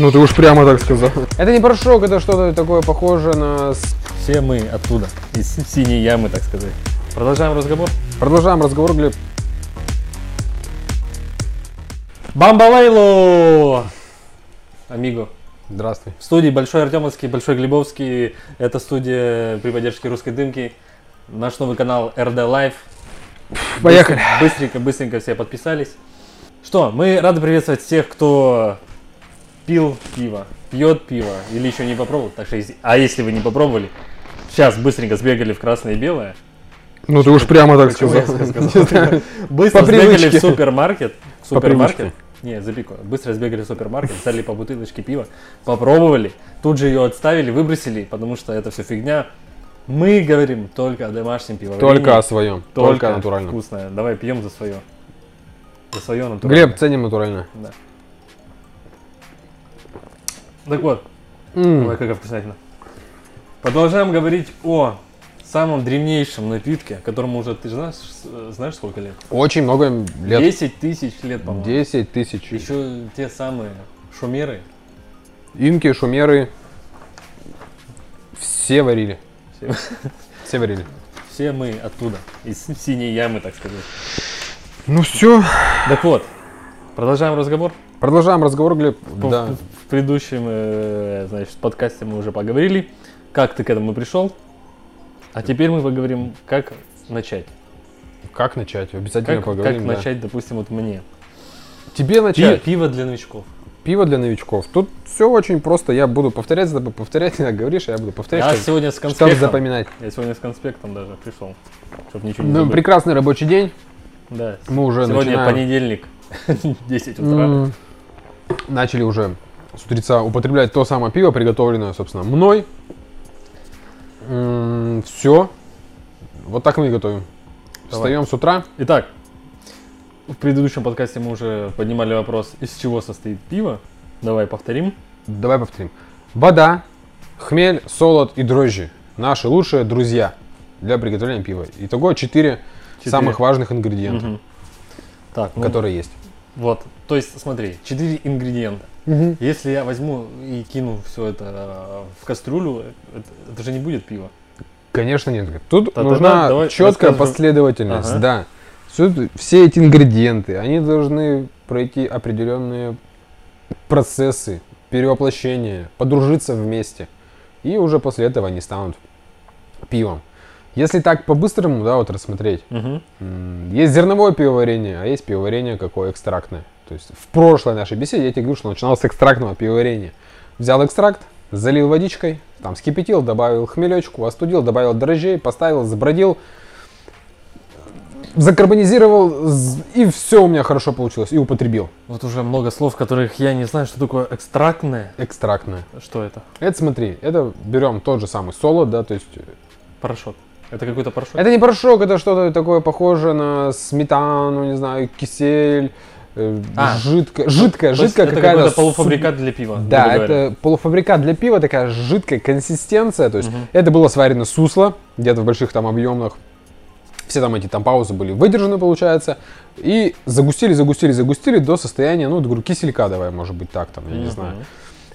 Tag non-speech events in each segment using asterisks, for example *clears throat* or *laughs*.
Ну ты уж прямо так сказал. Это не порошок, это что-то такое похожее на... Все мы оттуда, из синей ямы, так сказать. Продолжаем разговор. Продолжаем разговор, Глеб. Бамбалейло! Амиго. Здравствуй. В студии Большой Артемовский, Большой Глебовский. Это студия при поддержке русской дымки. Наш новый канал RD Live. Поехали. Быстренько, быстренько все подписались. Что, мы рады приветствовать всех, кто пил пиво, пьет пиво или еще не попробовал. Так что, а если вы не попробовали, сейчас быстренько сбегали в красное и белое. Ну ты уж прямо так сказал. *laughs* Быстро сбегали в супермаркет. В супермаркет. Не, запику. Быстро сбегали в супермаркет, взяли по бутылочке пива, попробовали, тут же ее отставили, выбросили, потому что это все фигня. Мы говорим только о домашнем пивоварении. Только о своем. Только натурально. Вкусное. Давай пьем за свое. За свое натуральное. Глеб, ценим натурально. Да. Так вот, М, Ой, какая вкуснятина. Продолжаем говорить о самом древнейшем напитке, которому уже, ты знаешь, с- знаешь сколько лет? Очень много лет. 10 тысяч лет, по-моему. 10 тысяч. Еще те самые шумеры. Инки, шумеры. Все варили. Все, Все варили. все мы оттуда, из синей ямы, так сказать. Ну все. Так вот, продолжаем разговор. Продолжаем разговор, Глеб. В- Да. В предыдущем, э, значит, подкасте мы уже поговорили, как ты к этому пришел. А теперь мы поговорим, как начать. Как начать? Обязательно Как, поговорим. как да. начать, допустим, вот мне. Тебе начать. пиво для новичков. Пиво для новичков. Тут все очень просто. Я буду повторять, за тобой повторять, ты *laughs* говоришь, а я буду повторять, Я чтобы, сегодня с чтобы конспектом. запоминать. Я сегодня с конспектом даже пришел, чтобы ничего не Ну, забыть. прекрасный рабочий день. Да. Мы уже Сегодня начинаем. понедельник, *laughs* 10 утра. М, Начали уже с утреца употреблять то самое пиво, приготовленное, собственно, мной. Все. Вот так мы и готовим. Давай. Встаем с утра. Итак, в предыдущем подкасте мы уже поднимали вопрос, из чего состоит пиво. Давай повторим. Давай повторим. Вода, хмель, солод и дрожжи. Наши лучшие друзья для приготовления пива. Итого 4 Четыре. самых важных ингредиента, Мгм. Так, ну, которые есть. Вот, то есть смотри, 4 ингредиента. Если я возьму и кину все это э, в кастрюлю, это, это же не будет пиво. Конечно нет. Тут Та-та-та, нужна давай четкая расскажем. последовательность. Ага. Да. Всё- все эти ингредиенты, они должны пройти определенные процессы перевоплощения, подружиться вместе. И уже после этого они станут пивом. Если так по-быстрому, да, вот рассмотреть, м, есть зерновое пивоварение, а есть пивоварение какое экстрактное. То есть в прошлой нашей беседе я тебе говорю, что начинал с экстрактного пивоварения. Взял экстракт, залил водичкой, там скипятил, добавил хмелечку, остудил, добавил дрожжей, поставил, забродил, закарбонизировал, и все у меня хорошо получилось, и употребил. Вот уже много слов, которых я не знаю, что такое экстрактное. Экстрактное. Что это? Это смотри, это берем тот же самый солод, да, то есть э, Порошок. Это какой-то порошок? Это не порошок, это что-то такое похожее на сметану, не знаю, кисель, э, А. жидкая, жидкая, То жидкая это какая-то. су- полуфабрикат для пива. Да, это полуфабрикат для пива, такая жидкая консистенция. То есть Мгм. это было сварено сусло, где-то в больших там объемах. Все там эти там паузы были выдержаны, получается. И загустили, загустили, загустили до состояния, ну, говорю, киселька давай, может быть, так там, я не Мгм. знаю.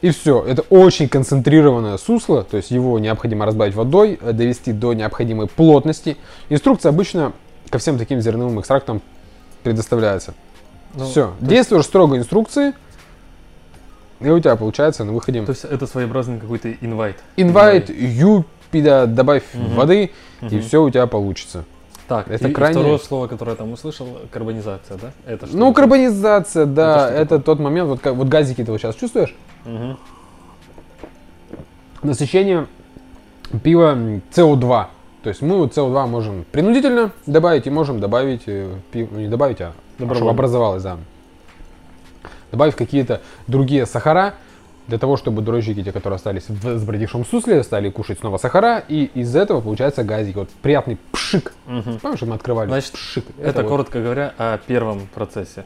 И все. Это очень концентрированное сусло, то есть его необходимо разбавить водой, э, довести до необходимой плотности. Инструкция обычно ко всем таким зерновым экстрактам предоставляется. Ну, все. то есть- Действуешь строго инструкции, и у тебя получается на выходе То есть это своеобразный какой-то инвайт. инвайт, юпида, добавь Мгм. воды, и Мгм. все у тебя получится. Так, Это и, и крайне- второе слово, которое я там услышал, карбонизация, да? Это что? Ну, карбонизация, да, Это это, тот момент, вот, как, вот газики ты вот сейчас чувствуешь? Мгм. Насыщение пива м, CO2. То есть мы вот CO2 можем принудительно добавить и можем добавить э, пиво, ну не добавить, а чтобы образовалось, да. Добавив какие-то другие сахара, для того, чтобы дрожжики, те, которые остались в сбродившем сусле, стали кушать снова сахара, и из этого получается газик. Вот приятный пшик. Мгм. Помнишь, мы открывали? Значит, пшик. Это, вот. коротко говоря о первом процессе.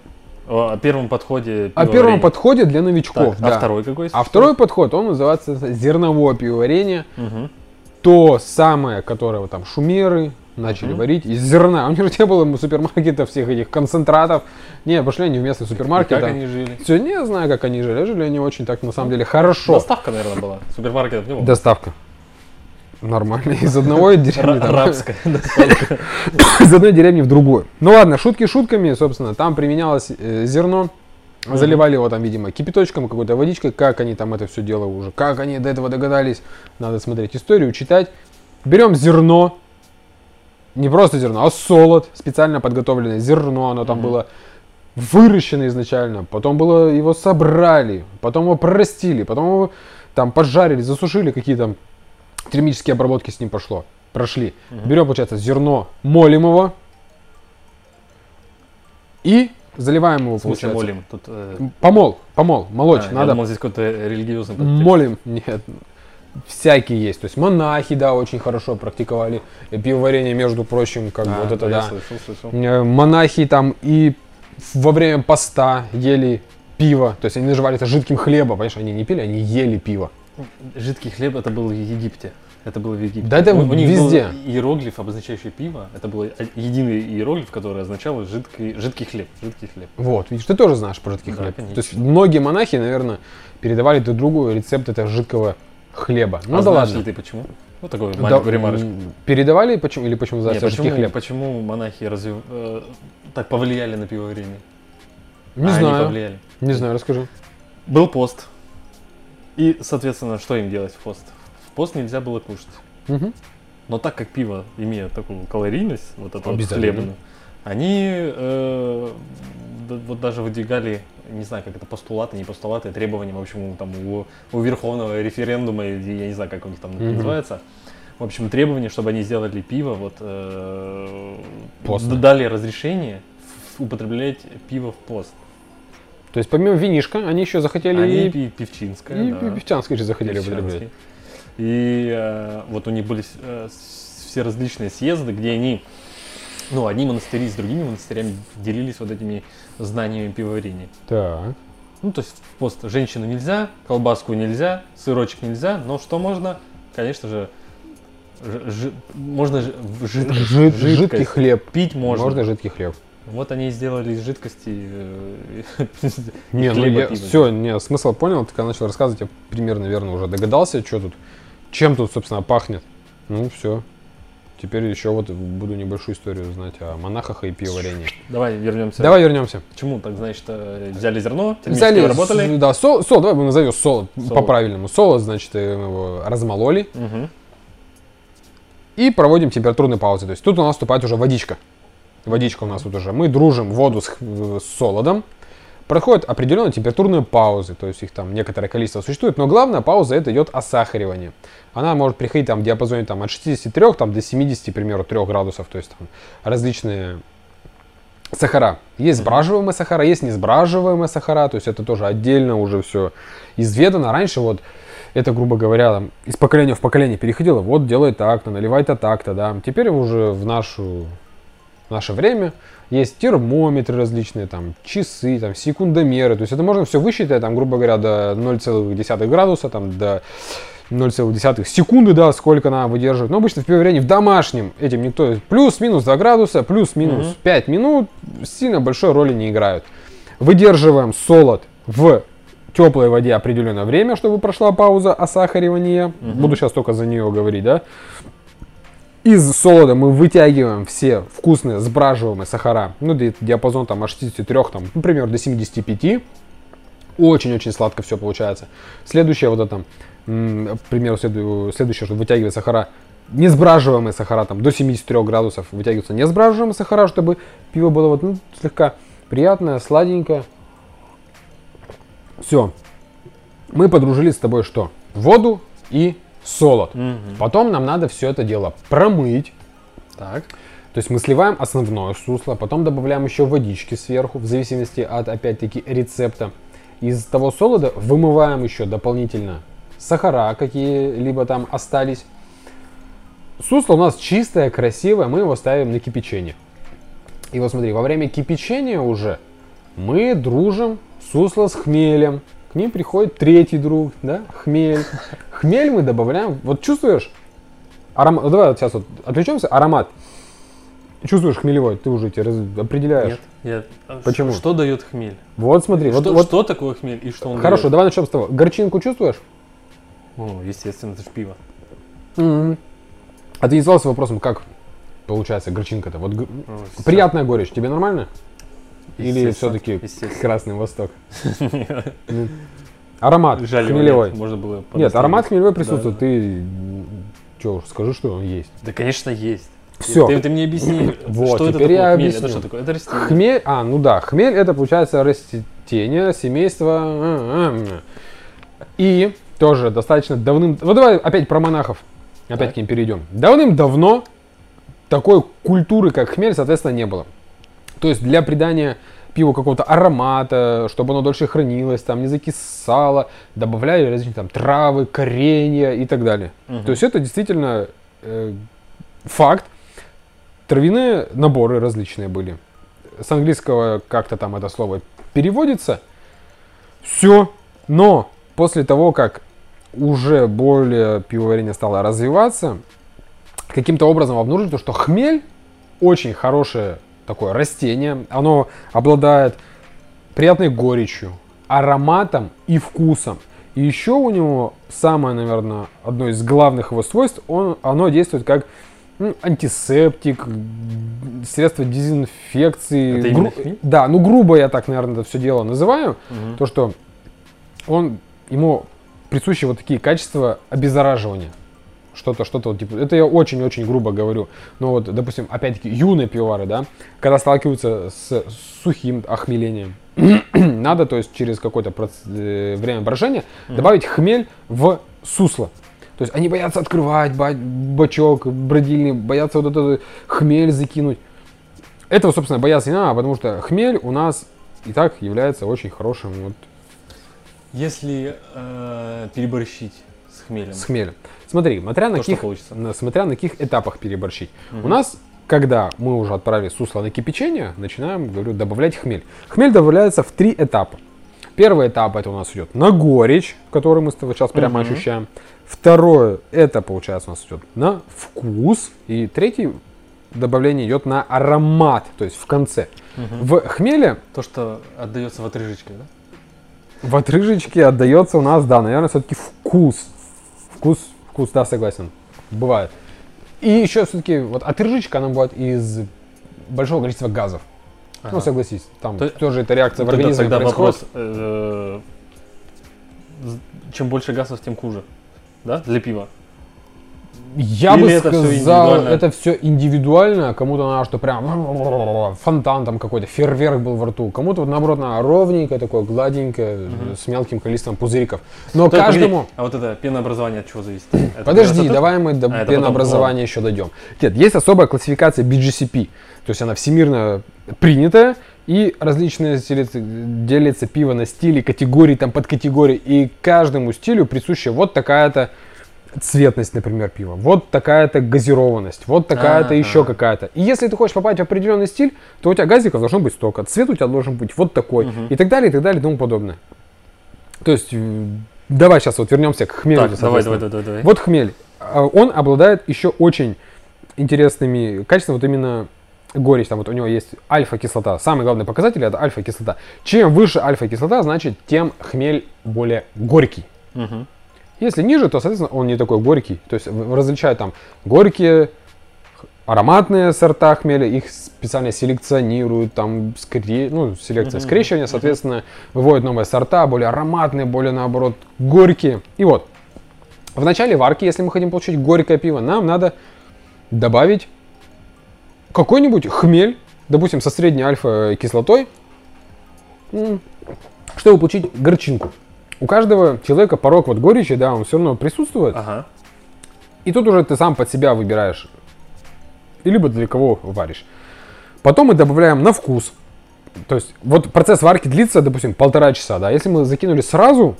О, первом подходе О первом пивоварения. подходе для новичков, Так, да. А второй какой? А второй подход, он называется зерновое пивоварение. Мгм. То самое, которое там шумеры, начали Мгм. варить из зерна. *laughs* У них же не было супермаркетов, всех этих концентратов. Не, пошли они в местный И супермаркет. как там. они жили? Все, не знаю, как они жили. Жили они очень так, на самом деле, хорошо. Доставка, наверное, была. Супермаркетов не было. Доставка. Нормально. Из одной *laughs* деревни. Ра- там, Рабская *laughs* доставка. из одной деревни в другую. Ну ладно, шутки шутками, собственно, там применялось э, зерно, заливали его там, видимо, кипяточком, какой-то водичкой, как они там это все дело уже, как они до этого догадались, надо смотреть историю, читать. Берем зерно, не просто зерно, а солод, специально подготовленное зерно, оно там было выращено изначально, потом было его собрали, потом его простили, потом его там поджарили, засушили, какие там термические обработки с ним пошло, прошли. Берем, получается, зерно, молим его и заливаем его, получается. молим? Тут, э, Помол, помол, молоть, а, Я надо. думал, здесь какой-то религиозный подтекст. Молим, нет, всякие есть. То есть монахи, да, очень хорошо практиковали пивоварение, между прочим, как бы А, вот это, я да. слышал, слышал. Э, Монахи там и во время поста ели пиво, то есть они называли это жидким хлебом, понимаешь, они не пили, они ели пиво. Жидкий хлеб это был в Египте. Это было в Египте. Да это у, у них везде. был иероглиф, обозначающий пиво. Это был единый иероглиф, который означал жидкий, жидкий хлеб. Жидкий хлеб. Вот, видишь, ты тоже знаешь про жидкий Да, хлеб. конечно. То есть многие монахи, наверное, передавали друг другу рецепт этого жидкого хлеба. Ну а да ладно. ты почему? Вот такой Да, маленькую ремарочку. Передавали почему или почему Нет, называется жидкий почему, хлеб? почему монахи разве, э, так повлияли на пивоварение? Не А знаю. повлияли. Не знаю, расскажи. Был пост. И, соответственно, что им делать в пост? В пост нельзя было кушать. Мгм. Но так как пиво имеет такую калорийность, вот эту вот хлебную, они э, вот даже выдвигали, не знаю, как это постулаты, не постулаты, требования, в общем, там, у, у Верховного референдума, я не знаю, как у них там Мгм. называется, в общем, требования, чтобы они сделали пиво, вот, э, дали разрешение употреблять пиво в пост. То есть помимо винишка, они еще захотели Они и, пивчинское, и да. певчанское же захотели употреблять. И э, вот у них были э, все различные съезды, где они, ну, одни монастыри с другими монастырями делились вот этими знаниями пивоварения. Так. Ну, то есть в пост женщину нельзя, колбаску нельзя, сырочек нельзя, но что можно? Конечно же, ж- жи- можно ж- жидкость, Жид- жидкость жидкий хлеб. пить можно. Можно жидкий хлеб. Вот они и сделали из жидкости э, *laughs* Не, ну я все, не, смысл понял, ты когда начал рассказывать, я примерно, наверное, уже догадался, что тут, чем тут, собственно, пахнет. Ну, все. Теперь еще вот буду небольшую историю знать о монахах и пивоварении. Давай вернемся. Давай вернемся. Почему? Так, значит, э, взяли зерно, Взяли, обработали. с- да, сол, сол, давай назовем солод, Солод. по-правильному. Солод, значит, э, его размололи Мгм. и проводим температурные паузы. То есть тут у нас вступает уже водичка. Водичка у нас тут уже. Мы дружим воду с, с солодом. Проходят определенные температурные паузы, то есть их там некоторое количество существует, но главная пауза это идет осахаривание. Она может приходить там в диапазоне там, от 63 там, до 70, к примеру, 3 градусов, то есть там различные сахара. Есть сбраживаемые сахара, есть несбраживаемые сахара, то есть это тоже отдельно уже все изведано. Раньше вот это, грубо говоря, там, из поколения в поколение переходило, вот делай так-то, наливай-то так-то, да. Теперь уже в нашу в наше время есть термометры различные, там, часы, там, секундомеры. То есть это можно все высчитать, там, грубо говоря, до 0,1 градуса, там, до 0,1 секунды, да, сколько она выдерживает. Но обычно в пивоварении в домашнем этим никто... Плюс-минус 2 градуса, плюс-минус Мгм. 5 минут сильно большой роли не играют. Выдерживаем солод в теплой воде определенное время, чтобы прошла пауза осахаривания. Мгм. Буду сейчас только за нее говорить, да. Из солода мы вытягиваем все вкусные сбраживаемые сахара. Ну, ди- диапазон там от 63, там, например, до 75. Очень-очень сладко все получается. Следующее вот это, к примеру, следу- следующее, что вытягивает сахара, несбраживаемые сахара, там, до 73 градусов вытягиваются несбраживаемые сахара, чтобы пиво было вот, ну, слегка приятное, сладенькое. Все. Мы подружились с тобой что? Воду и солод. Мгм. Потом нам надо все это дело промыть. Так. То есть мы сливаем основное сусло, потом добавляем еще водички сверху, в зависимости от, опять-таки, рецепта. Из того солода вымываем еще дополнительно сахара, какие-либо там остались. Сусло у нас чистое, красивое, мы его ставим на кипячение. И вот смотри, во время кипячения уже мы дружим сусло с хмелем. К ним приходит третий друг, да, хмель. Хмель мы добавляем, вот чувствуешь, аромат, ну давай вот сейчас вот отвлечемся, аромат. чувствуешь хмелевой, ты уже тебе раз- определяешь. Нет, нет. А Почему? Что, что дает хмель? Вот смотри, вот, что, вот что такое хмель и что он хорошо, дает? давай начнем с того. Горчинку чувствуешь? Ну, естественно, это же пиво. Мгм. А ты не задался вопросом, как получается горчинка-то? Вот г- приятная горечь, тебе нормально? Или все-таки. Красный Восток? *laughs* Аромат Жаль, хмелевой. нет, можно было Нет, аромат хмелевой присутствует. да. Ты что скажи, что он есть. Да, конечно, есть. Всё. Ты, ты мне объясни, *clears throat* Вот, что это теперь такое я хмель? объясню. Это что такое? Это растение. Хмель, а, ну да, хмель это получается растение м. И тоже достаточно давным... Вот давай опять про монахов. Опять Так. к ним перейдем. Давным-давно такой культуры, как хмель, соответственно, не было. То есть для придания пиву какого-то аромата, чтобы оно дольше хранилось, там не закисало, добавляли различные там травы, коренья и так далее. Мгм. То есть это действительно э, факт. Травяные наборы различные были. С английского как-то там это слово переводится. Все. Но после того, как уже более пивоварение стало развиваться, каким-то образом обнаружили, что хмель очень хорошее такое растение. Оно обладает приятной горечью, ароматом и вкусом. И еще у него самое, наверное, одно из главных его свойств, он, оно действует как м, антисептик, средство дезинфекции. Это хмель? Да, ну грубо я так, наверное, это все дело называю. Мгм. То, что он, ему присущи вот такие качества обеззараживания. Что-то, что-то вот типа. Это я очень-очень грубо говорю. Но вот, допустим, опять-таки, юные пивовары, да, когда сталкиваются с сухим охмелением, *clears throat* надо, то есть, через какое-то проц- э, время брожения добавить хмель в сусло. То есть они боятся открывать ба- бачок бродильный, боятся вот этот хмель закинуть. Этого, собственно, бояться не надо, потому что хмель у нас и так является очень хорошим вот Если э, переборщить с хмелем, с хмелем. Смотри, смотря на то каких, на- смотря на каких этапах переборщить. У Мгм. нас, когда мы уже отправили сусло на кипячение, начинаем, говорю, добавлять хмель. Хмель добавляется в три этапа. Первый этап это у нас идет на горечь, который мы сейчас прямо Мгм. ощущаем. Второе это получается у нас идет на вкус. И третий добавление идет на аромат, то есть в конце. Мгм. В хмеле То, что отдается в отрыжечке, да? в отрыжечке отдается у нас, да, наверное, все-таки вкус. Вкус, вкус, да, согласен. Бывает. И еще все-таки вот отрыжечка, она бывает из большого количества газов. Ну, Ага. согласись, там То- тоже эта реакция в организме тогда происходит. вопрос, э, з- чем больше газов, тем хуже, да, для пива? Я Или бы это сказал, индивидуально? это все индивидуально. Кому-то надо, что прям фонтан там какой-то, фейерверк был во рту. Кому-то вот наоборот надо ровненькое такое, гладенькое, с мелким количеством пузыриков. Но То- погоди, каждому... А вот это пенообразование от чего зависит? Это *clears throat* Подожди, давай мы до А, пенообразования еще дойдем. Нет, есть особая классификация BGCP. То есть она всемирно принятая. И различные делятся, делятся пиво на стили, категории, там подкатегории. И каждому стилю присуща вот такая-то цветность, например, пива. Вот такая-то газированность. Вот такая-то Ага. еще какая-то. И если ты хочешь попасть в определенный стиль, то у тебя газиков должно быть столько. Цвет у тебя должен быть вот такой. Мгм. И так далее, и так далее, и тому подобное. То есть, м, давай сейчас вот вернемся к хмелю. Так, давай, давай, давай, давай. Вот хмель. А, Он обладает еще очень интересными качествами, вот именно горечь, там вот у него есть альфа-кислота. Самый главный показатель это альфа-кислота. Чем выше альфа-кислота, значит, тем хмель более горький. Мгм. Если ниже, то, соответственно, он не такой горький. То есть различают там горькие, ароматные сорта хмеля, их специально селекционируют, там, скре... ну, селекция скрещивания, соответственно, выводят новые сорта, более ароматные, более, наоборот, горькие. И вот, в начале варки, если мы хотим получить горькое пиво, нам надо добавить какой-нибудь хмель, допустим, со средней альфа-кислотой, чтобы получить горчинку. У каждого человека порог вот горечи, да, он все равно присутствует. Ага. И тут уже ты сам под себя выбираешь. И либо для кого варишь. Потом мы добавляем на вкус. То есть вот процесс варки длится, допустим, полтора часа, да. Если мы закинули сразу,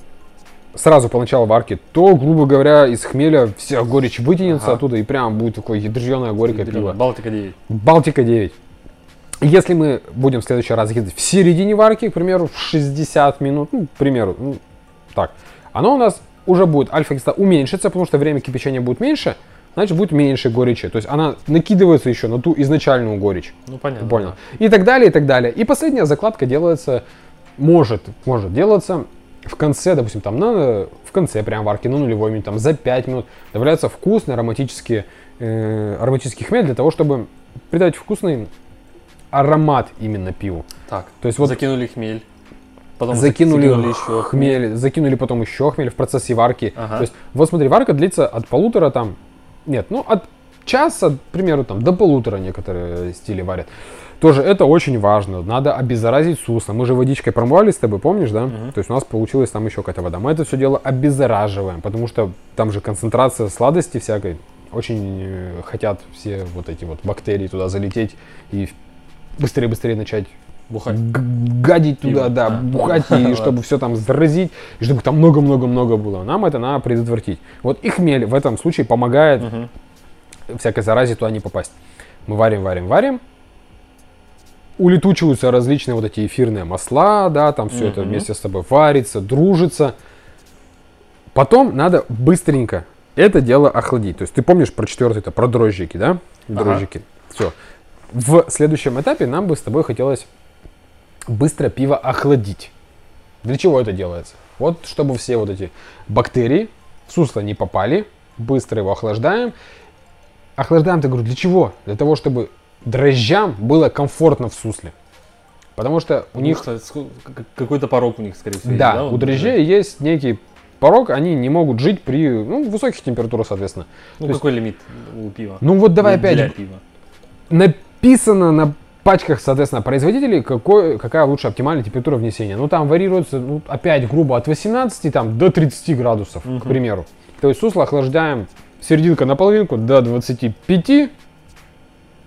сразу по началу варки, то, грубо говоря, из хмеля вся горечь вытянется Ага. оттуда и прям будет такое ядреное горькое пиво. Балтика 9. Балтика 9. Если мы будем в следующий раз закидывать в середине варки, к примеру, в 60 минут, ну, к примеру, ну, так, оно у нас уже будет альфа-кислота уменьшиться, потому что время кипячения будет меньше, значит будет меньше горечи. То есть она накидывается еще на ту изначальную горечь. Ну, понятно. Понял. И так далее, и так далее. И последняя закладка делается, может, может делаться в конце, допустим, там на, в конце прям варки, на нулевой минуте, там за 5 минут добавляются вкусные ароматические, э, ароматический хмель для того, чтобы придать вкусный аромат именно пиву. Так, То есть вот закинули хмель. Потом закинули, еще хмель, закинули потом еще хмель в процессе варки. Ага. То есть, вот смотри, варка длится от полутора там, нет, ну от часа, к примеру, там до полутора некоторые стили варят. Тоже это очень важно. Надо обеззаразить сусло. Мы же водичкой промывали с тобой, помнишь, да? То есть у нас получилась там еще какая-то вода. Мы это все дело обеззараживаем, потому что там же концентрация сладости всякой. Очень э, хотят все вот эти вот бактерии туда залететь и быстрее-быстрее начать Бухать. гадить Пиво. туда, да, А. бухать, и *laughs* чтобы все там заразить, и чтобы там много-много-много было. Нам это надо предотвратить. Вот и хмель в этом случае помогает Мгм. всякой заразе туда не попасть. Мы варим, варим, варим. Улетучиваются различные вот эти эфирные масла, да, там все это Мгм. вместе с собой варится, дружится. Потом надо быстренько это дело охладить. То есть ты помнишь про четвертый, это про дрожжики, да? Ага. Дрожжики. Все. В следующем этапе нам бы с тобой хотелось быстро пиво охладить. Для чего это делается? Вот чтобы все вот эти бактерии в сусло не попали, быстро его охлаждаем. Охлаждаем, ты говорю, для чего? Для того, чтобы дрожжам было комфортно в сусле. Потому что у У них, какой-то порог у них, скорее всего. да, есть, у дрожжей есть некий порог, они не могут жить при ну, высоких температурах, соответственно. Ну, то есть- какой лимит у пива? Ну вот давай Для- опять, пива. написано на пачках, соответственно, производителей, какой, какая лучше оптимальная температура внесения. Ну, там варьируется, ну, опять грубо, от 18 там, до 30 градусов, к примеру. То есть сусло охлаждаем серединка на половинку до 25. и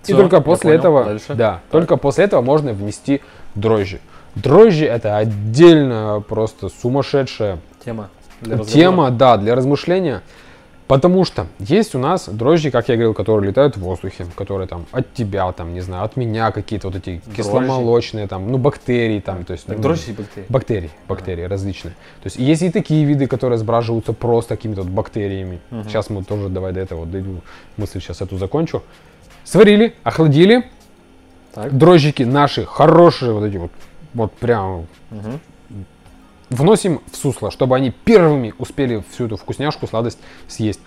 Всё, только после понял. этого, Дальше? да, только после этого можно внести дрожжи. Дрожжи это отдельно просто сумасшедшая Тема. для разговора. Тема, да, для размышления. Потому что есть у нас дрожжи, как я говорил, которые летают в воздухе, которые там от тебя, там, не знаю, от меня какие-то вот эти Дрожжи? кисломолочные, там, ну, бактерии, там, то есть... Так ну, дрожжи и бактерии. Бактерии, бактерии различные. То есть есть и такие виды, которые сбраживаются просто какими-то вот бактериями. Сейчас мы тоже, давай до этого дойду, мысль сейчас эту закончу. Сварили, охладили, Так. дрожжики наши хорошие, вот эти вот, вот прям Мгм. Вносим в сусло, чтобы они первыми успели всю эту вкусняшку, сладость съесть.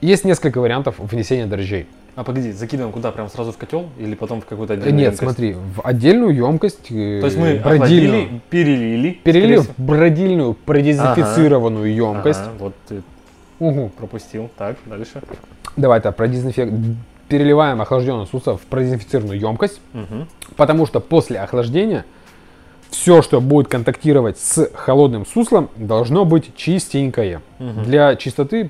Есть несколько вариантов внесения дрожжей. А погоди, закидываем куда? Прям сразу в котел или потом в какую-то отдельную Нет, емкость? смотри, в отдельную емкость, э, То есть мы бродильную, охладили, перелили. перелили в бродильную продезинфицированную всего. емкость. Ага, вот ты Угу. пропустил. Так, дальше. Давай так, продезинфек... переливаем охлажденное сусло в продезинфицированную емкость, Мгм. потому что после охлаждения все, что будет контактировать с холодным суслом, должно быть чистенькое. Мгм. Для чистоты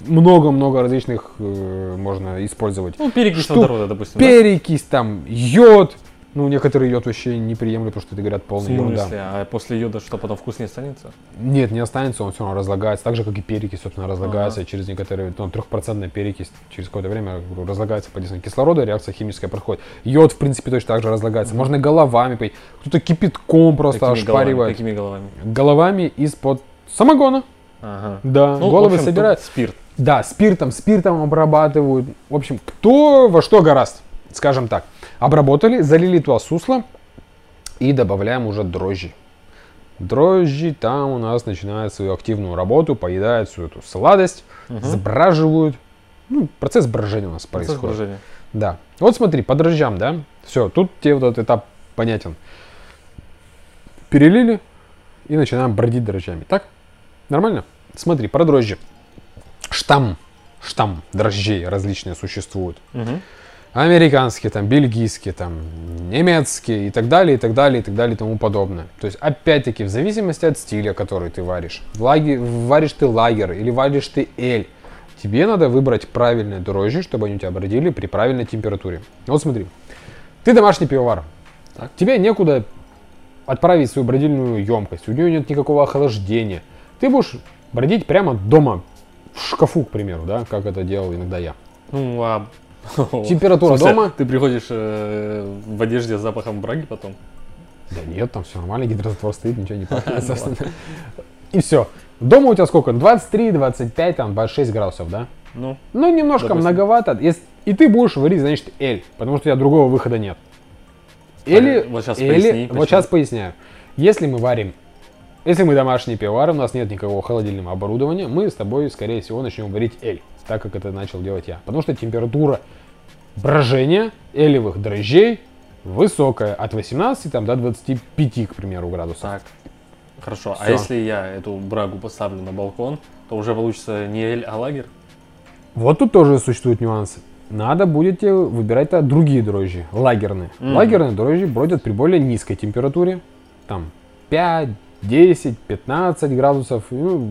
много-много различных э, можно использовать. Ну, перекись водорода, допустим. да? Перекись, там, йод. Ну, некоторые йод вообще не приемлют, потому что это, говорят, смысле? ерунда. А после йода что, потом вкус не останется? Нет, не останется, он все равно разлагается. Так же, как и перекись, собственно, разлагается через некоторые, ну, трехпроцентная перекись через какое-то время разлагается под действием кислорода, реакция химическая проходит. Йод, в принципе, точно так же разлагается. Можно головами пить. Кто-то кипятком просто Какими головами? ошпаривает. Какими головами? Головами из-под самогона. Ага. Да, Ну, головы общем, собирают. Спирт. Да, спиртом, спиртом обрабатывают. В общем, кто во что гораст, скажем так. Обработали, залили туда сусло и добавляем уже дрожжи. Дрожжи там у нас начинают свою активную работу, поедают всю эту сладость, сбраживают. Ну, процесс брожения у нас Процесс происходит. брожения. Да. Вот смотри, по дрожжам, да? Все, тут тебе вот этот этап понятен. Перелили и начинаем бродить дрожжами. Так? Нормально? Смотри, про дрожжи. Штамм. Штамм дрожжей различные существуют. Мгм. Американские, там, бельгийские, там, немецкие и так далее, и так далее, и так далее, и тому подобное. То есть, опять-таки, в зависимости от стиля, который ты варишь. Лаги- варишь ты лагер или варишь ты эль. Тебе надо выбрать правильные дрожжи, чтобы они у тебя бродили при правильной температуре. Вот смотри, ты домашний пивовар. Так. Тебе некуда отправить свою бродильную емкость, у нее нет никакого охлаждения. Ты будешь бродить прямо дома, в шкафу, к примеру, да, как это делал иногда я. Ну, а... Температура дома? Ты приходишь э, в одежде с запахом браги потом? Да нет, там все нормально, гидрозатвор стоит, ничего не *laughs* пахнет, собственно. И все. Дома у тебя сколько? 23, 25, там 26 градусов, да? Ну, Ну, немножко Допустим. многовато. Если- И ты будешь варить, значит, эль, потому что у тебя другого выхода нет. Или, А, вот щас или- поясни, вот сейчас поясняю. Если мы варим, если мы домашние пивовары, у нас нет никакого холодильного оборудования, мы с тобой, скорее всего, начнем варить эль, так как это начал делать я. Потому что температура брожения элевых дрожжей высокая, от 18 там, до 25, к примеру, градусов. так. Хорошо. А Всё. если я эту брагу поставлю на балкон, то уже получится не эль, а лагерь? Вот тут тоже существуют нюансы. Надо будете выбирать -то другие дрожжи, лагерные. Мгм. Лагерные дрожжи бродят при более низкой температуре. Там 5, 10, 15 градусов. Ну,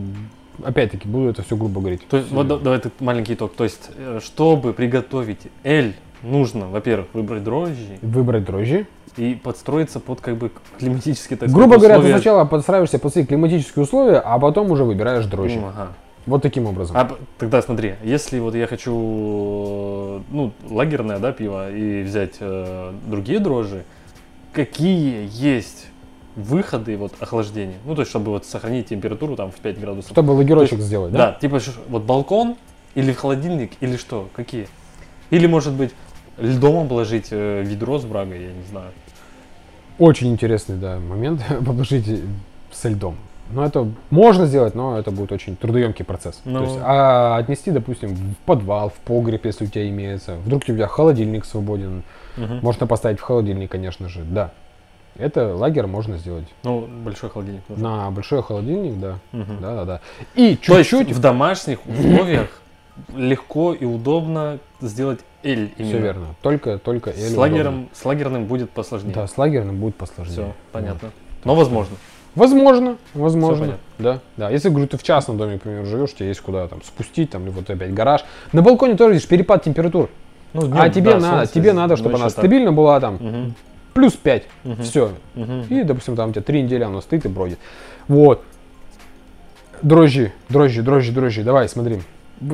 опять-таки, буду это все грубо говорить. То есть, вот да- давай ты маленький итог. То есть, э, чтобы приготовить эль, нужно, во-первых, выбрать дрожжи Выбрать дрожжи. и подстроиться под как бы климатические, так Грубо сказать, говоря, ты сначала подстраиваешься под свои климатические условия, а потом уже выбираешь дрожжи. Ну, ага. Вот таким образом. А тогда смотри, если вот я хочу, ну, лагерное, да, пиво и взять э, другие дрожжи, какие есть выходы вот охлаждения? Ну, то есть, чтобы вот сохранить температуру там в 5 градусов. Чтобы лагерочек сделать, да? Да, типа вот балкон или в холодильник или что? Какие? Или может быть льдом обложить э, ведро с брагой, я не знаю. Очень интересный, да, момент. *laughs* Положить со льдом. Но это можно сделать, но это будет очень трудоемкий процесс. Ну. То есть, а отнести, допустим, в подвал, в погреб, если у тебя имеется. Вдруг у тебя холодильник свободен. Мгм. Можно поставить в холодильник, конечно же, да. Это лагерь можно сделать. Ну, большой холодильник нужен. На большой холодильник, да. Мгм. Да, да, да. И чуть-чуть. в домашних условиях *laughs* легко и удобно сделать эль именно. Все верно. Только, только эль С удобно. лагером, с лагерным будет посложнее. Да, с лагерным будет посложнее. Все, понятно. Да. Но возможно. Возможно, возможно. Да, да. Если, говорю, ты в частном доме, например, живешь, у тебя есть куда там спустить, там, вот опять гараж. На балконе тоже видишь перепад температур. Ну, а днём, тебе да, надо, солнце, тебе надо, чтобы она так. стабильно была там Мгм, плюс 5. мгм, Все. мгм. И, допустим, там у тебя три недели оно стоит и бродит. Вот. Дрожжи, дрожжи, дрожжи, дрожжи. Давай, смотри.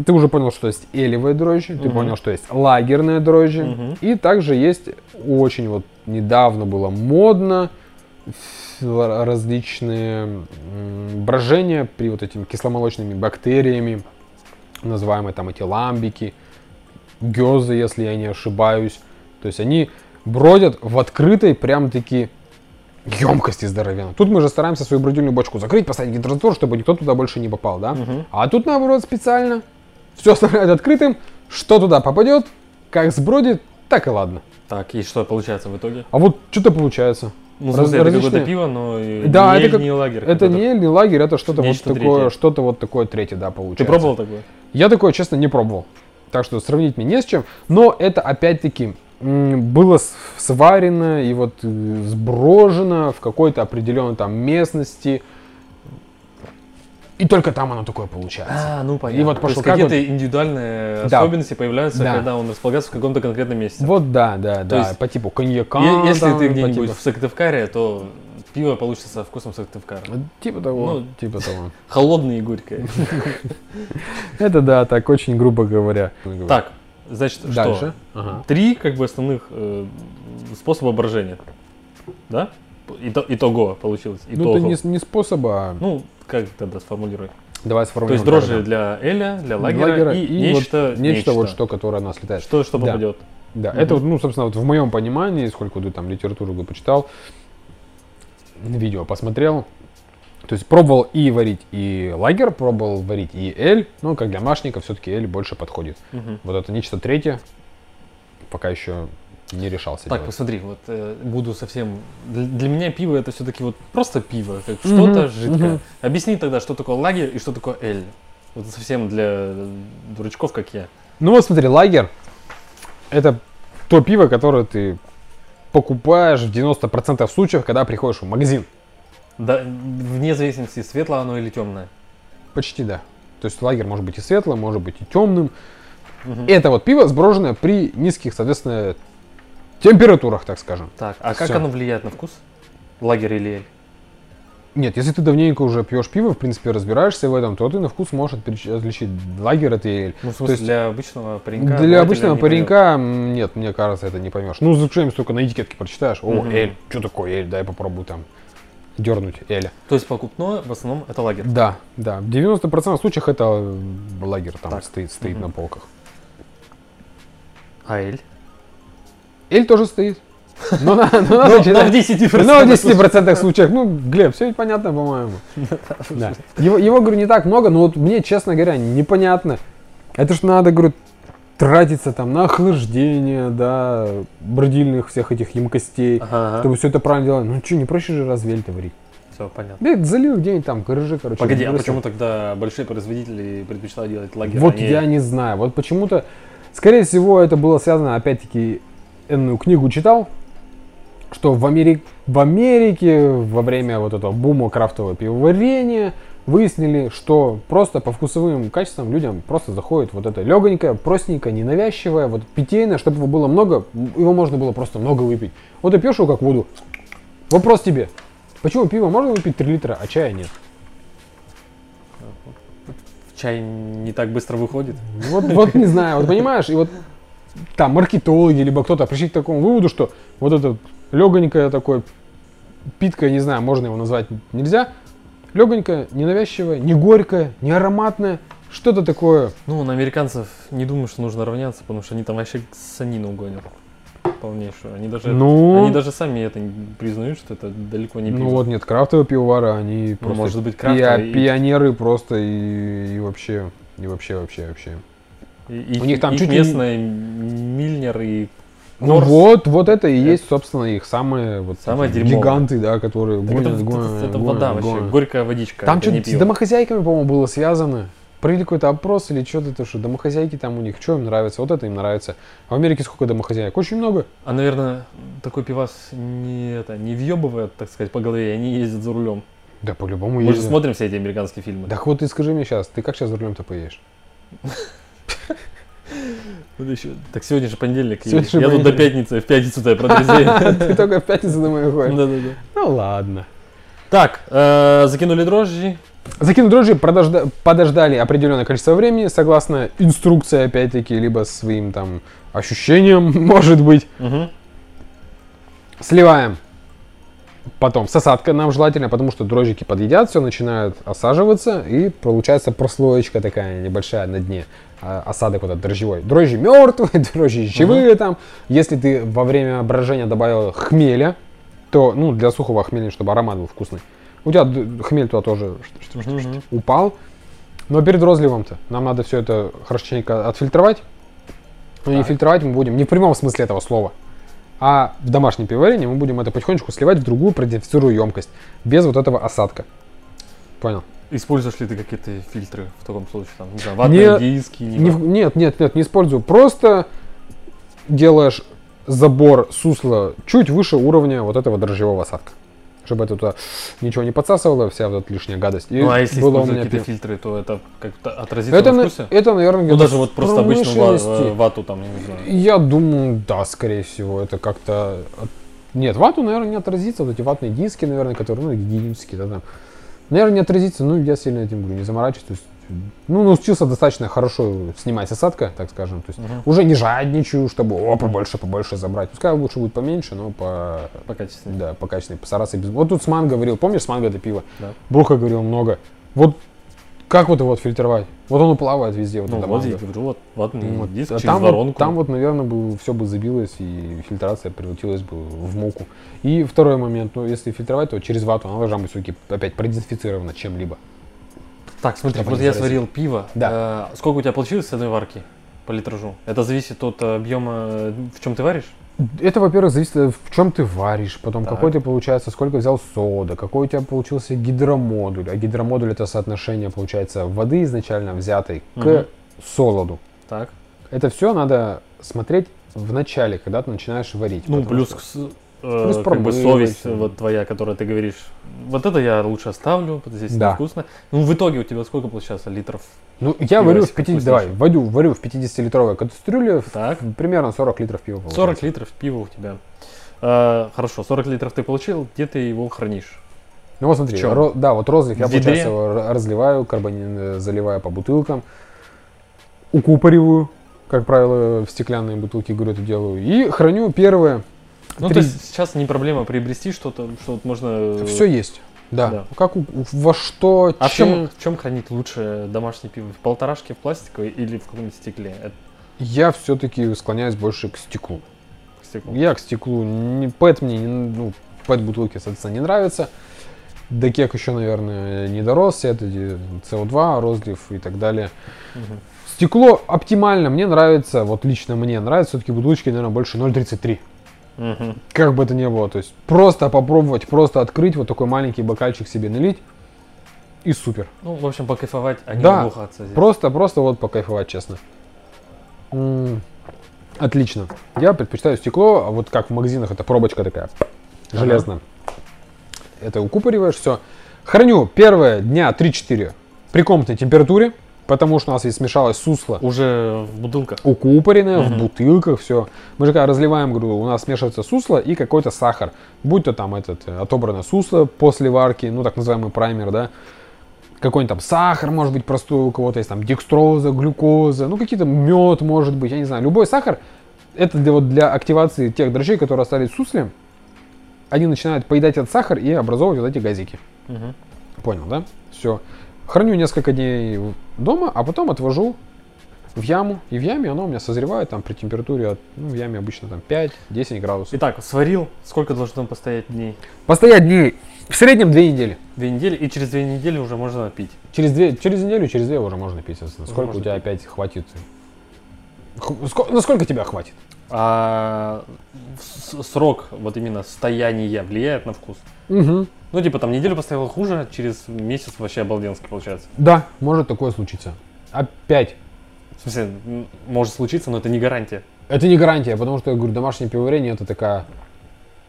Ты уже понял, что есть элевые дрожжи, ты Мгм. понял, что есть лагерные дрожжи. Мгм. И также есть очень вот недавно было модно различные брожения при вот этими кисломолочными бактериями, называемые там эти ламбики, гёзы, если я не ошибаюсь. То есть они бродят в открытой прям-таки емкости здоровенно. Тут мы же стараемся свою бродильную бочку закрыть, поставить гидрозатор, чтобы никто туда больше не попал, да? Мгм. А тут наоборот специально все оставляют открытым, что туда попадет, как сбродит, так и ладно. Так, и что получается в итоге? А вот что-то получается. Ну, Раз- смысле, это различные- какое-то пиво, но и Да, не это как- не лагерь. Это не эль, не лагерь, это что-то вот такое, третье. что-то вот такое третье, да, получается. Ты пробовал такое? Я такое, честно, не пробовал. Так что сравнить мне не с чем. Но это опять-таки было сварено и вот э, сброжено в какой-то определенной там местности. И только там оно такое получается. А, ну понятно. вот То пошел какие-то индивидуальные Да. особенности появляются, Да. когда он располагается в каком-то конкретном месте. Вот да, да, да. есть, по типу коньяка. Если там, ты где-нибудь типу- в Сыктывкаре, то пиво получится со вкусом Сыктывкара. Типа того, Ну, типа *laughs* того. Холодное и горькое. *laughs* Это да, так очень грубо говоря. Так, значит, дальше. что? Ага. Три как бы основных э, способа брожения. Да? Ито- итого получилось. Ну, Итого. это не, с- не способ, а Ну, как тогда сформулируй? давай То сформулируем. есть дрожжи для Эля, для да. лагера, Лагера и, и нечто, вот, нечто, вот что, которое нас летает. Что, что Да. попадет. Да, Мгм. это, вот, ну, собственно, вот в моем понимании, сколько ты там литературу бы почитал, видео посмотрел, то есть пробовал и варить и лагер, пробовал варить и эль, но как для машника все-таки эль больше подходит. Мгм. Вот это нечто третье, пока еще не решался Так, делать. посмотри, вот э, буду совсем... Для, для меня пиво это все-таки вот просто пиво, как что-то Мгм, жидкое. мгм. Объясни тогда, что такое лагерь и что такое эль. Вот совсем для дурачков, как я. Ну вот смотри, лагер это то пиво, которое ты покупаешь в 90% случаев, когда приходишь в магазин. Да, вне зависимости, светлое оно или темное. Почти да. То есть лагерь может быть и светлым, может быть и темным. Мгм. Это вот пиво сброженное при низких, соответственно, температурах, так скажем. Так, а как Всё. оно влияет на вкус? Лагерь или эль? Нет, если ты давненько уже пьешь пиво, в принципе, разбираешься в этом, то ты на вкус можешь отлич- отличить лагерь от эль. Ну, в То смысле, есть для обычного паренька? Для обычного не паренька, м, нет, мне кажется, это не поймешь. Ну, за что только на этикетке прочитаешь, о, Мгм. эль, что такое эль, дай попробую там. Дернуть Эля. То есть покупное в основном это лагерь. Да, да. В 90% случаев это э, лагерь там Так. стоит, стоит Мгм. на полках. А Эль? Эль тоже стоит. Но, на- но в 10%. Ну, в 10% случаев. Ну, Глеб, все понятно, по-моему. *laughs* Да. Его, его, говорю, не так много, но вот мне, честно говоря, непонятно. Это ж надо, говорю, тратиться там на охлаждение, да, бродильных всех этих емкостей, Ага, чтобы все это правильно делать. Ну что, не проще же развель-то варить? все понятно. Да, залил где-нибудь там, гаражи, короче. Погоди, а почему тогда большие производители предпочитают делать лагерь? Вот а не- я не знаю. Вот почему-то, скорее всего, это было связано, опять-таки, энную книгу читал, что в, Амери- в Америке во время вот этого бума крафтового пивоварения выяснили, что просто по вкусовым качествам людям просто заходит вот это легонькое, простенькое, ненавязчивое, вот питейное, чтобы его было много, его можно было просто много выпить. Вот ты пьешь его как воду. Вопрос тебе. Почему пиво можно выпить 3 литра, а чая нет? Чай не так быстро выходит. Вот, вот не знаю, вот понимаешь, и вот там маркетологи, либо кто-то пришли к такому выводу, что вот это легонькое такое питка, не знаю, можно его назвать, нельзя, легонькое, ненавязчивое, не горькое, не ароматное, что-то такое. Ну, на американцев не думаю, что нужно равняться, потому что они там вообще санину гонят. Полнейшую. Они даже, Ну, они даже сами это признают, что это далеко не ну пиво. вот нет, крафтовые пивовары, они Ну, просто может быть, крафтовые и- пионеры просто и, и вообще, и вообще, вообще, вообще. И- у них там их чуть ли не- местные Мильнер и Корс. вот, вот это и есть, собственно, их самые вот Самые гиганты, да, которые Так гонят, это, это- гонят, это гонят, вода вообще, гонят. горькая водичка. Там это что-то с домохозяйками, по-моему, было связано. Провели какой-то опрос или что-то, то, что домохозяйки там у них, что им нравится, вот это им нравится. А в Америке сколько домохозяек? Очень много. А, наверное, такой пивас не, это, не въебывает, так сказать, по голове, они ездят за рулем. Да, по-любому Мы же ездят. смотрим все эти американские фильмы. Так вот ты скажи мне сейчас, ты как сейчас за рулем-то поедешь? *laughs* Еще- Так сегодня же понедельник. Сегодня же я тут до понедельник. пятницы, в пятницу-то я протрезвею. *laughs* Ты только в пятницу домой ходишь. Да-да-да. Ну ладно. Так, э, закинули дрожжи. Закинуть дрожжи подождали определенное количество времени, согласно инструкции, опять-таки, либо своим там ощущениям, *laughs* может быть. Сливаем. Потом с осадкой нам желательно, потому что дрожжики подъедят, все начинают осаживаться, и получается прослоечка такая небольшая на дне. А, Осадок вот этот дрожжевой. Дрожжи мертвые, *laughs* дрожжи живые там. Если ты во время брожения добавил хмеля, то, ну, для сухого хмеля, чтобы аромат был вкусный. У тебя хмель туда тоже Мгм. упал. Но перед розливом-то нам надо все это хорошенько отфильтровать. Но не фильтровать мы будем не в прямом смысле этого слова. А в домашнем пивоварении мы будем это потихонечку сливать в другую продезинфицируемую емкость. Без вот этого осадка. Понял? Используешь ли ты какие-то фильтры в таком случае? Там, не знаю, ватные Не- диски? не нет, нет, нет, не использую. Просто делаешь забор сусла чуть выше уровня вот этого дрожжевого осадка. Чтобы это туда ничего не подсасывало, вся вот эта лишняя гадость. И Ну, а если было у меня какие-то пиво. фильтры, то это как-то отразится это, на вкусе? это, наверное, Ну, даже вот просто обычную э, вату там, я не знаю. Я думаю, да, скорее всего, это как-то... Нет, вату, наверное, не отразится. Вот эти ватные диски, наверное, которые, ну, гигиенические, да, там. Наверное, не отразится, ну, я сильно этим говорю, не заморачиваюсь. То есть, ну, научился достаточно хорошо снимать осадка, так скажем. То есть, Мгм. уже не жадничаю, чтобы, о, побольше, побольше забрать. Пускай лучше будет поменьше, но по, По качественнее. да, по качественной, постараться без... Вот тут Сман говорил, помнишь, Сман это пиво? Да. Бруха говорил много. Вот как вот его отфильтровать? Вот он плавает везде, вот Ну, это вот я говорю, вот ватный Вот. диск А через там, вот, воронку. там вот, наверное, бы все бы забилось и фильтрация превратилась бы в муку. И второй момент, ну, если фильтровать, то через вату она должна быть все-таки опять продезинфицирована чем-либо. Так, смотри, вот я сварил пиво. Да. Э, сколько у тебя получилось с одной варки по литражу? Это зависит от э, объема, э, в чем ты варишь? Это, во-первых, зависит, от в чем ты варишь, потом Так. какой ты, получается, сколько взял сода, какой у тебя получился гидромодуль. А гидромодуль это соотношение, получается, воды изначально взятой Мгм. к солоду. Так. Это все надо смотреть в начале, когда ты начинаешь варить. Ну, плюс, что- э, Плюс как бы совесть э. вот твоя, которая ты говоришь. Вот это я лучше оставлю, здесь Да. невкусно. Ну, в итоге у тебя сколько получается литров? Ну, я варю в 50, вкуснее. давай, варю, варю в 50-литровой кастрюле Так. примерно 40 литров пива. 40 получается. литров пива у тебя. Э, хорошо, 40 литров ты получил, где ты его хранишь? Ну вот смотри, ро- да, вот розлив я, получается, его разливаю, карбонин э, заливаю по бутылкам, укупориваю, как правило, в стеклянные бутылки, говорю, это делаю, и храню первые. Ну, три- то есть сейчас не проблема приобрести что-то, что вот можно... э, Все есть. Да. Да. Как у- во что, А в чем- чем, в чем хранить лучше домашнее пиво? В полторашке в пластиковой или в каком-нибудь стекле? Это Я все-таки склоняюсь больше к стеклу. к стеклу. Я к стеклу. Не, пэт мне, не, ну, пэт бутылки, соответственно, не нравится. До кек еще, наверное, не дорос. Это эти CO2, розлив и так далее. Мгм. Стекло оптимально. Мне нравится, вот лично мне нравится все-таки бутылочки, наверное, больше 0,33. Мгм. Как бы это ни было. То есть просто попробовать, просто открыть, вот такой маленький бокальчик себе налить. И супер. Ну, в общем, покайфовать, а не Да, набухаться здесь. Просто, просто вот покайфовать, честно. М, Отлично. Я предпочитаю стекло, а вот как в магазинах это пробочка такая, железная. Это укупориваешь, все. Храню первое дня 3-4 при комнатной температуре, потому что у нас здесь смешалось сусло Уже в бутылках. укупоренное в Мгм. бутылках, все. Мы же когда разливаем, говорю, у нас смешивается сусло и какой-то сахар. Будь то там этот э, отобранное сусло после варки, ну так называемый праймер, да. Какой-нибудь там сахар, может быть, простой у кого-то есть, там декстроза, глюкоза, ну какие-то мед, может быть, я не знаю. Любой сахар, это для, вот, для активации тех дрожжей, которые остались в сусле. Они начинают поедать этот сахар и образовывать вот эти газики. Мгм. Понял, да? Все. Храню несколько дней в- дома, а потом отвожу в яму. И в яме оно у меня созревает там при температуре, от, ну, в яме обычно там 5-10 градусов. Итак, сварил. Сколько должно постоять дней? Постоять дней в среднем две недели. Две недели, и через две недели уже можно пить. Через, две, через неделю, через две уже можно пить. соответственно. Сколько можно у тебя пить. опять хватит? Насколько тебя хватит? А срок вот именно стояния влияет на вкус? Угу. Ну, типа там неделю поставил хуже, через месяц вообще обалденский получается. Да, может такое случиться. Опять. В смысле, может случиться, но это не гарантия. Это не гарантия, потому что, я говорю, домашнее пивоварение это такая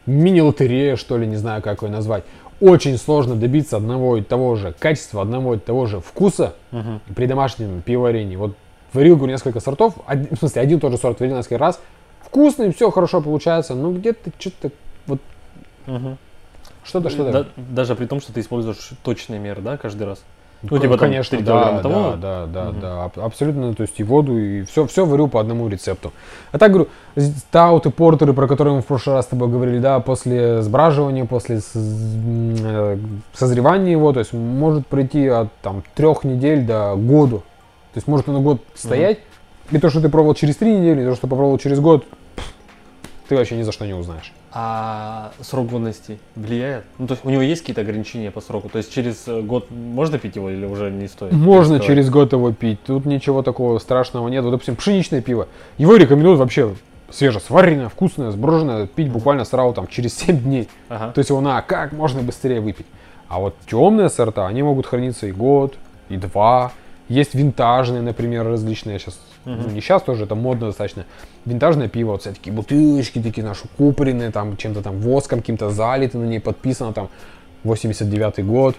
мини-лотерея, что ли, не знаю, как ее назвать. Очень сложно добиться одного и того же качества, одного и того же вкуса Мгм. при домашнем пивоварении. Вот варил, говорю, несколько сортов, один, в смысле, один тот же сорт варил несколько раз. Вкусный, все хорошо получается, но где-то что-то, вот, Мгм. Что-то, что-то. Да- даже при том, что ты используешь точные меры, да, каждый раз. Ну, типа там конечно, 3 да, да, того. да, да, Мгм. да, аб- абсолютно, то есть и воду, и все, все варю по одному рецепту. А так говорю, стауты, портеры, про которые мы в прошлый раз с тобой говорили, да, после сбраживания, после э, созревания его, то есть может пройти от там трех недель до году. То есть может на год стоять, и то, что ты пробовал через три недели, и то, что попробовал через год, ты вообще ни за что не узнаешь. А срок годности влияет? Ну, то есть у него есть какие-то ограничения по сроку? То есть через э, год можно пить его или уже не стоит? Можно рисковать? через год его пить. Тут ничего такого страшного нет. Вот, допустим, пшеничное пиво. Его рекомендуют вообще свежесваренное, вкусное, сброженное, пить буквально сразу там через 7 дней. Ага. То есть его на как можно быстрее выпить. А вот темные сорта, они могут храниться и год, и два. Есть винтажные, например, различные сейчас. Мгм. Ну, не сейчас тоже, это модно достаточно. Винтажное пиво, вот все такие бутылочки такие наши купоренные, там чем-то там воском каким-то залиты, на ней подписано там 89 год,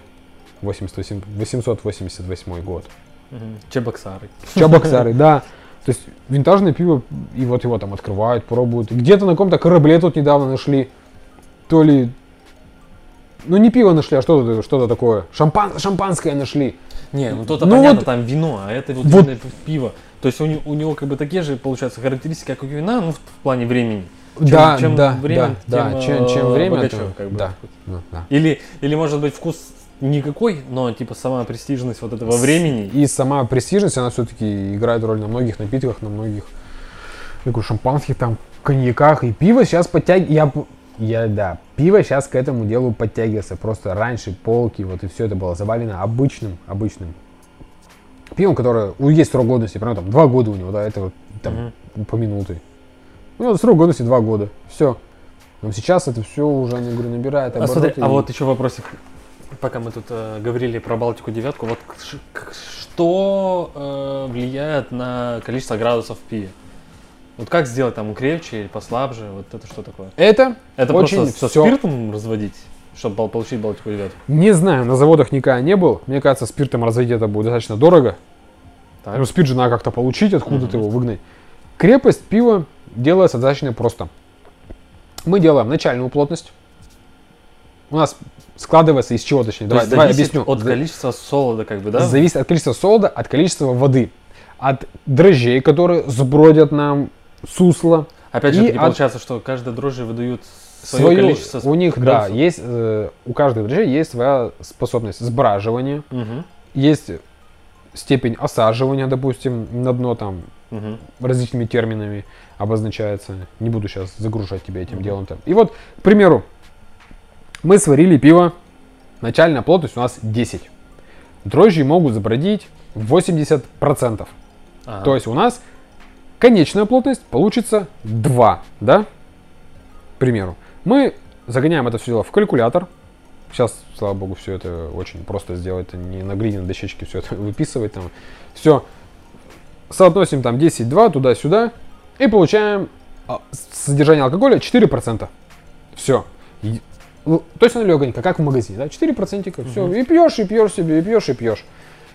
88, 888 год. Мгм. Чебоксары. Чабоксары, *laughs* да. То есть винтажное пиво, и вот его там открывают, пробуют. Где-то на каком-то корабле тут недавно нашли, то ли... Ну не пиво нашли, а что-то что такое. Шампан, шампанское нашли. Не, ну то-то Ну понятно, вот- там вино, а это вот, Вот- пиво. То есть у, у него как бы такие же, получается, характеристики, как у вина, ну, в, в плане времени. Чем- да, чем да, время, да, тем, да. Чем, чем э, время, богаче, то- как бы. да, ну, да. Или, или может быть вкус никакой, но типа сама престижность вот этого времени. И сама престижность, она все-таки играет роль на многих напитках, на многих, я говорю, шампанских, там, коньяках. И пиво сейчас подтягивается. Я, я, да, пиво сейчас к этому делу подтягивается. Просто раньше полки, вот и все это было завалено обычным, обычным пивом, которое, у есть срок годности, прям там два года у него, да, это вот там упомянутый. Ну, срок годности два года, все. Но сейчас это все уже, я говорю, набирает А, смотри, обороты. а и- вот еще вопросик. Пока мы тут э, говорили про Балтику девятку, вот что э, влияет на количество градусов в пиве? Вот как сделать там крепче или послабже? Вот это что такое? Это Это Очень просто со всё- спиртом разводить, чтобы получить Балтику девятку? Не знаю, на заводах никогда не был. Мне кажется, спиртом разводить это будет достаточно дорого. Так. Ну, спирт же надо как-то получить, откуда-то Мгм. его выгнать. Крепость пива делается достаточно просто. Мы делаем начальную плотность. У нас складывается из чего, точнее, То давай, давай объясню. от количества солода, как бы, да? Зависит от количества солода, от количества воды, от дрожжей, которые сбродят нам сусло. Опять и же, от- получается, что каждой дрожжи выдают Своё свою, количество у них, да, градусов. есть, э, у каждых дрожжей есть своя способность сбраживания, Мгм. есть степень осаживания, допустим, на дно там Мгм. различными терминами обозначается. Не буду сейчас загружать тебя этим делом-то. И вот, к примеру, мы сварили пиво, начальная плотность у нас 10. Дрожжи могут забродить 80%. Ага. То есть у нас конечная плотность получится 2, да? К примеру. Мы загоняем это все дело в калькулятор. Сейчас, слава богу, все это очень просто сделать. Это не на глиняной дощечке все это *laughs* выписывать там. Все. Соотносим там 10-2 туда-сюда. И получаем а, содержание алкоголя 4%. Все. Точно легонько, как в магазине, да? 4%, все. И пьешь, и пьешь себе, и пьешь, и пьешь.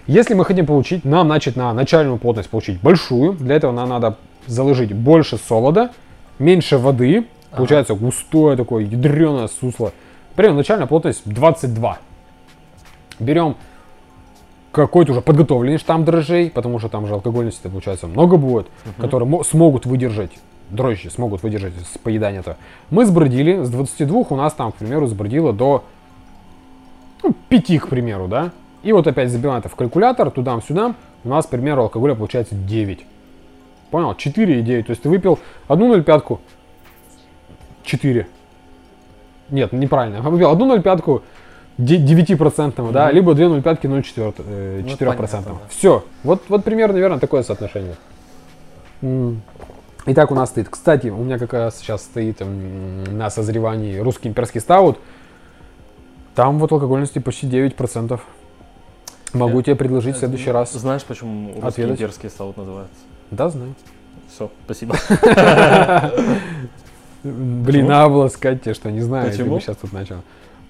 Если мы хотим получить, нам, значит, на начальную плотность получить большую, для этого нам надо заложить больше солода, меньше воды, получается густое такое ядреное сусло. Примерно начальная плотность 22. Берем какой-то уже подготовленный штамм дрожжей, потому что там же алкогольности получается много будет, которые мо- смогут выдержать дрожжи, смогут выдержать с поедания-то. Мы сбродили, с 22 у нас там, к примеру, сбродило до ну, 5, к примеру, да. И вот опять забиваем это в калькулятор, туда-сюда, у нас, к примеру, алкоголя получается 9. Понял? 4 и 9. То есть ты выпил одну 0,5, 4. Нет, неправильно. Выпил одну 0,5 9%, да, либо две 0,5 0,4%. э, Ну, 4%. понятно, да. Все. Вот, вот примерно, наверное, такое соотношение. Итак, у нас стоит. Кстати, у меня как раз сейчас стоит на созревании русский имперский стаут. Там вот алкогольности почти 9%. Могу Я- тебе предложить в следующий раз. Знаешь, почему русский Отведать? имперский стаут называется? Да, знаю. Все, спасибо. *laughs* Блин, надо было сказать тебе, что не знаю, если бы сейчас тут начал.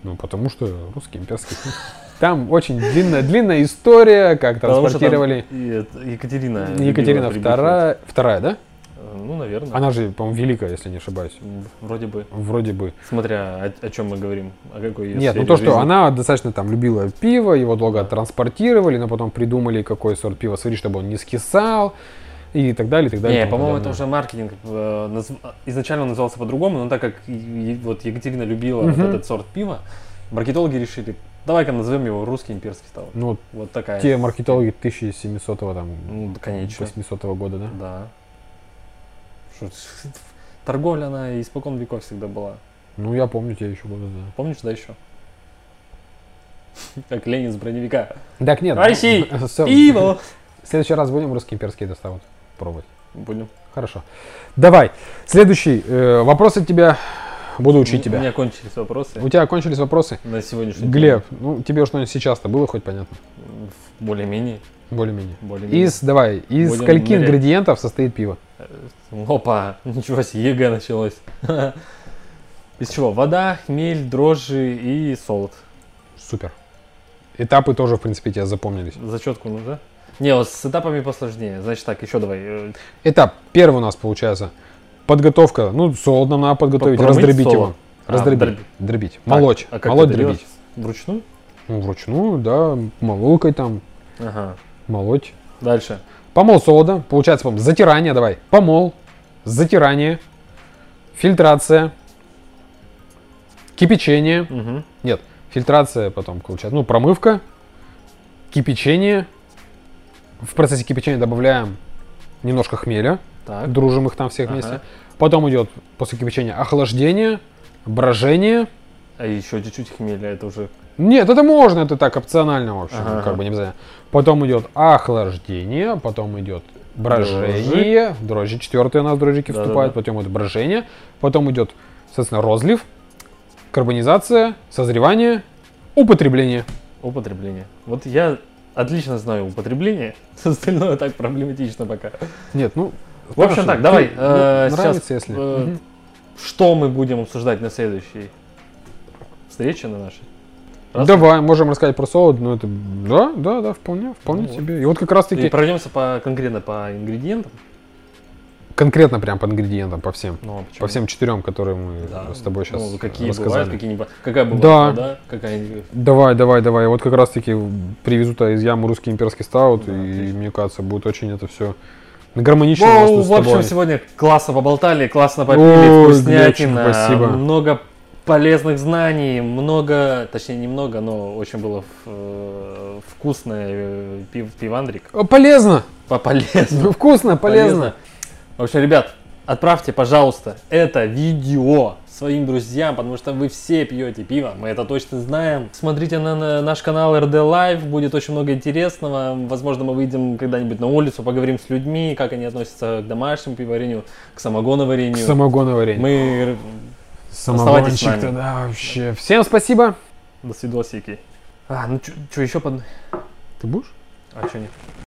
Ну, потому что русский имперский. Там очень длинная, длинная история, как транспортировали Екатерина. Екатерина вторая, вторая, да? Ну, наверное. Она же, по-моему, великая, если не ошибаюсь. Вроде бы. Вроде бы. Смотря о, о чем мы говорим. О какой Нет, ну то, что жизни. она достаточно там любила пиво, его долго транспортировали, но потом придумали, какой сорт пива сварить, чтобы он не скисал, и так далее, и так далее. Не, по-моему, это уже маркетинг. э, Изначально он назывался по-другому, но так как вот Екатерина любила вот Мгм. этот сорт пива, маркетологи решили, давай-ка назовем его русский имперский стаут. Ну, вот Вот такая. те маркетологи 1700 там, Ну, да, конечно. 800 года, да? Да. Что- *laughs* Торговля, она испокон веков всегда была. Ну, я помню тебя еще года, да. Помнишь, да, еще? Как Ленин с броневика. Так нет. Россия! *laughs* всё. Пиво! В следующий раз будем русский имперский доставать пробовать. Будем. Хорошо. Давай. Следующий э, вопрос от тебя. Буду учить У тебя. меня кончились вопросы У тебя кончились вопросы? на сегодняшний Глеб, ну тебе что-нибудь сейчас-то было хоть понятно? Более-менее. Более-менее. Более-менее. Из, давай, из Будем скольки мерять. ингредиентов состоит пиво? Опа, *laughs* ничего себе, ЕГЭ началось. *laughs* Из чего? Вода, хмель, дрожжи и солод. Супер. Этапы тоже, в принципе, тебе запомнились. Зачетку нужно? Не, вот с этапами посложнее. Значит так, еще давай. э, Этап первый у нас получается подготовка. Ну, солод нам надо подготовить, Промыть раздробить солод. его. А, Раздробить. дроби- Дробить. Так, Молоть. а как Молоть, дробить. Вручную? Ну, вручную, да, мололкой там, Ага. молоть. Дальше. Помол солода, получается, по затирание, давай. Помол, затирание, фильтрация, кипячение. Мгм. Нет, фильтрация потом получается, ну, промывка, кипячение. В процессе кипячения добавляем немножко хмеля, Так. дружим их там всех Ага. вместе. Потом идет после кипячения охлаждение, брожение. А еще чуть-чуть хмеля, это уже... Нет, это можно, это так опционально, в общем, Ага, как бы не обязательно. Потом идет охлаждение, потом идет брожение, дрожжи, четвертые у нас дрожжики Да-да-да. вступают, потом идет брожение, потом идет, соответственно, розлив, карбонизация, созревание, употребление. Употребление. Вот я отлично знаю употребление, *laughs* остальное так проблематично пока. Нет, ну... В общем так, давай, ты- ну, э, нравится, сейчас, если... э. Что мы будем обсуждать на следующей встрече на нашей? Раз. Давай, можем рассказать про солод, ну это... Да, да, да, вполне, вполне Ну себе. И вот как раз И таки пройдемся по, конкретно по ингредиентам. конкретно прям по ингредиентам, по всем. Ну, а почему? По всем четырем, которые мы Да. с тобой сейчас Ну, какие рассказали. бывают, какие не. Какая бывает Да. вода, какая. Давай, давай, давай. Вот как раз таки привезу-то из ямы русский имперский стаут, Да, и отлично. мне кажется, будет очень это все гармонично у нас Воу, тут с в общем, сегодня классно поболтали, классно попили, Ой, вкуснятина, Глебчик, спасибо. много полезных знаний, много, точнее немного, но очень было э, вкусное э, пив, пивандрик. Полезно! По- Полезно. Вкусно, полезно. В общем, ребят, отправьте, пожалуйста, это видео своим друзьям, потому что вы все пьете пиво, мы это точно знаем. Смотрите на, на наш канал RD Live, будет очень много интересного. Возможно, мы выйдем когда-нибудь на улицу, поговорим с людьми, как они относятся к домашнему пивоварению, к самогоноварению. Самогоноварение. Мы Самогончик Оставайтесь с нами. тогда вообще. Всем спасибо. до свидосики. А, ну что еще под... Ты будешь? А что нет?